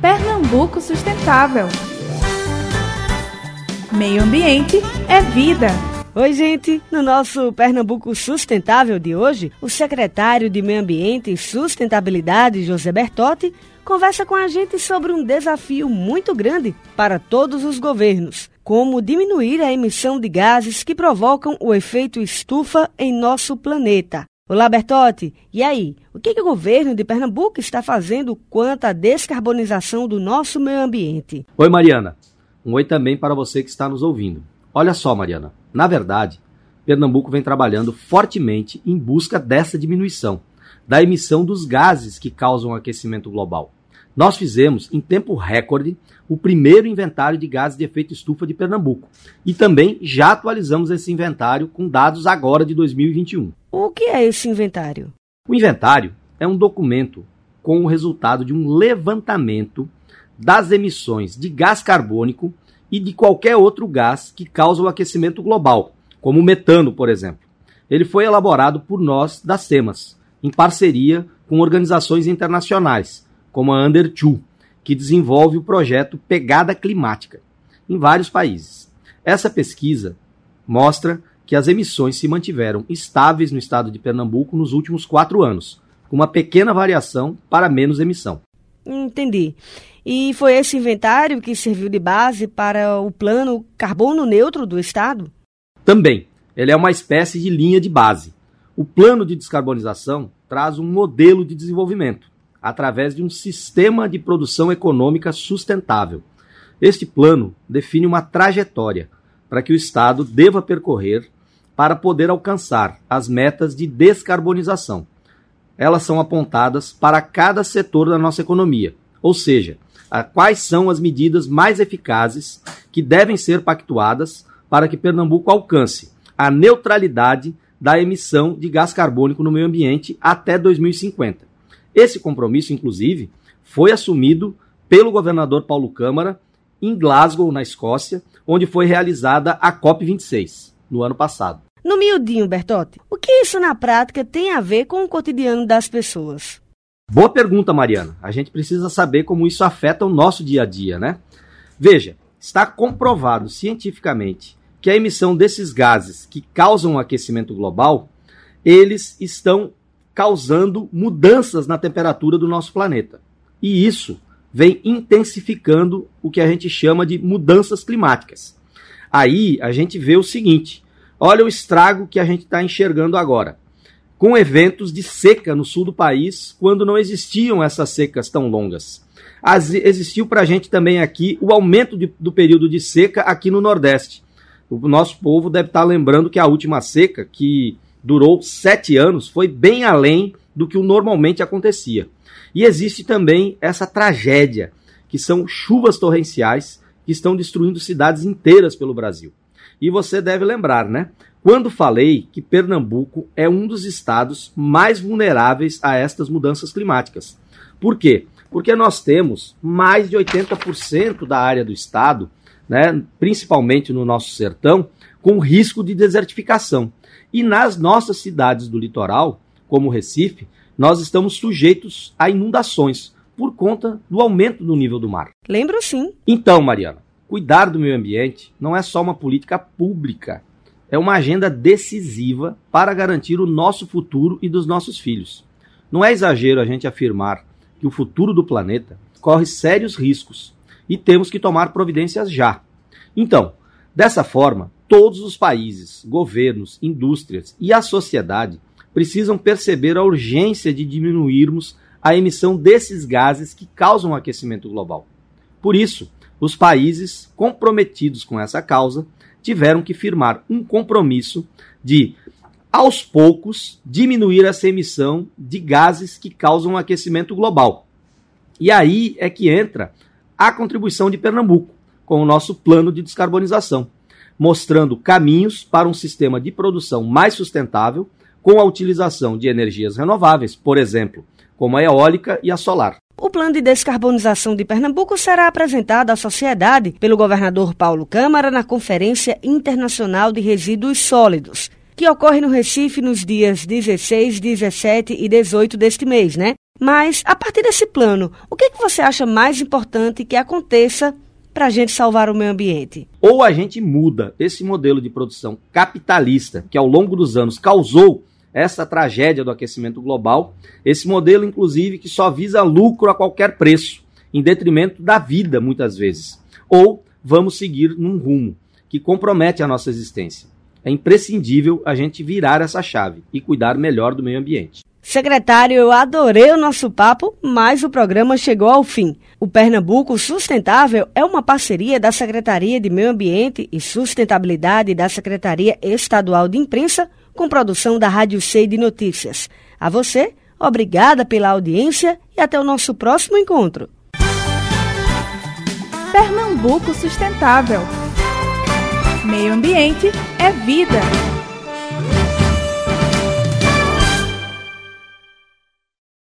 Pernambuco Sustentável. Meio Ambiente é Vida. Oi, gente! No nosso Pernambuco Sustentável de hoje, o secretário de Meio Ambiente e Sustentabilidade, José Bertotti, conversa com a gente sobre um desafio muito grande para todos os governos: como diminuir a emissão de gases que provocam o efeito estufa em nosso planeta. Olá, Bertotti. E aí, o que, que, o governo de Pernambuco está fazendo quanto à descarbonização do nosso meio ambiente? Oi, Mariana. Um oi também para você que está nos ouvindo. Olha só, Mariana. Na verdade, Pernambuco vem trabalhando fortemente em busca dessa diminuição da emissão dos gases que causam aquecimento global. Nós fizemos, em tempo recorde, o primeiro inventário de gases de efeito estufa de Pernambuco. E também já atualizamos esse inventário com dados agora de 2021. O que é esse inventário? O inventário é um documento com o resultado de um levantamento das emissões de gás carbônico e de qualquer outro gás que causa o aquecimento global, como o metano, por exemplo. Ele foi elaborado por nós da SEMAS, em parceria com organizações internacionais, como a Under2, que desenvolve o projeto Pegada Climática, em vários países. Essa pesquisa mostra que as emissões se mantiveram estáveis no estado de Pernambuco nos últimos quatro anos, com uma pequena variação para menos emissão. Entendi. E foi esse inventário que serviu de base para o plano carbono neutro do Estado? Também. Ele é uma espécie de linha de base. O plano de descarbonização traz um modelo de desenvolvimento através de um sistema de produção econômica sustentável. Este plano define uma trajetória para que o Estado deva percorrer para poder alcançar as metas de descarbonização. Elas são apontadas para cada setor da nossa economia, ou seja, quais são as medidas mais eficazes que devem ser pactuadas para que Pernambuco alcance a neutralidade da emissão de gás carbônico no meio ambiente até 2050. Esse compromisso, inclusive, foi assumido pelo governador Paulo Câmara em Glasgow, na Escócia, onde foi realizada a COP26, no ano passado. No miudinho, Bertotti, o que isso na prática tem a ver com o cotidiano das pessoas? Boa pergunta, Mariana. A gente precisa saber como isso afeta o nosso dia a dia, né? Veja, está comprovado cientificamente que a emissão desses gases que causam o aquecimento global, eles estão causando mudanças na temperatura do nosso planeta. E isso vem intensificando o que a gente chama de mudanças climáticas. Aí a gente vê o seguinte: olha o estrago que a gente está enxergando agora. Com eventos de seca no sul do país, quando não existiam essas secas tão longas. As, existiu para a gente também aqui o aumento de, do período de seca aqui no Nordeste. O nosso povo deve estar tá lembrando que a última seca, que durou sete anos, foi bem além do que normalmente acontecia. E existe também essa tragédia, que são chuvas torrenciais que estão destruindo cidades inteiras pelo Brasil. E você deve lembrar, né? Quando falei que Pernambuco é um dos estados mais vulneráveis a estas mudanças climáticas. Por quê? Porque nós temos mais de 80% da área do estado, né, principalmente no nosso sertão, com risco de desertificação. E nas nossas cidades do litoral, como Recife, nós estamos sujeitos a inundações por conta do aumento do nível do mar. Lembro sim. Então, Mariana, cuidar do meio ambiente não é só uma política pública, é uma agenda decisiva para garantir o nosso futuro e dos nossos filhos. Não é exagero a gente afirmar que o futuro do planeta corre sérios riscos e temos que tomar providências já. Então, dessa forma, todos os países, governos, indústrias e a sociedade precisam perceber a urgência de diminuirmos a emissão desses gases que causam o aquecimento global. Por isso, os países comprometidos com essa causa tiveram que firmar um compromisso de, aos poucos, diminuir essa emissão de gases que causam aquecimento global. E aí é que entra a contribuição de Pernambuco com o nosso plano de descarbonização mostrando caminhos para um sistema de produção mais sustentável com a utilização de energias renováveis, por exemplo, como a eólica e a solar. O plano de descarbonização de Pernambuco será apresentado à sociedade pelo governador Paulo Câmara na Conferência Internacional de Resíduos Sólidos, que ocorre no Recife nos dias 16, 17 e 18 deste mês, né? Mas, a partir desse plano, o que, que você acha mais importante que aconteça para a gente salvar o meio ambiente? Ou a gente muda esse modelo de produção capitalista que ao longo dos anos causou essa tragédia do aquecimento global, esse modelo, inclusive, que só visa lucro a qualquer preço, em detrimento da vida, muitas vezes. Ou vamos seguir num rumo que compromete a nossa existência. É imprescindível a gente virar essa chave e cuidar melhor do meio ambiente. Secretário, eu adorei o nosso papo, mas o programa chegou ao fim. O Pernambuco Sustentável é uma parceria da Secretaria de Meio Ambiente e Sustentabilidade da Secretaria Estadual de Imprensa, com produção da Rádio C de Notícias. A você, obrigada pela audiência e até o nosso próximo encontro. Pernambuco Sustentável. Meio ambiente é vida.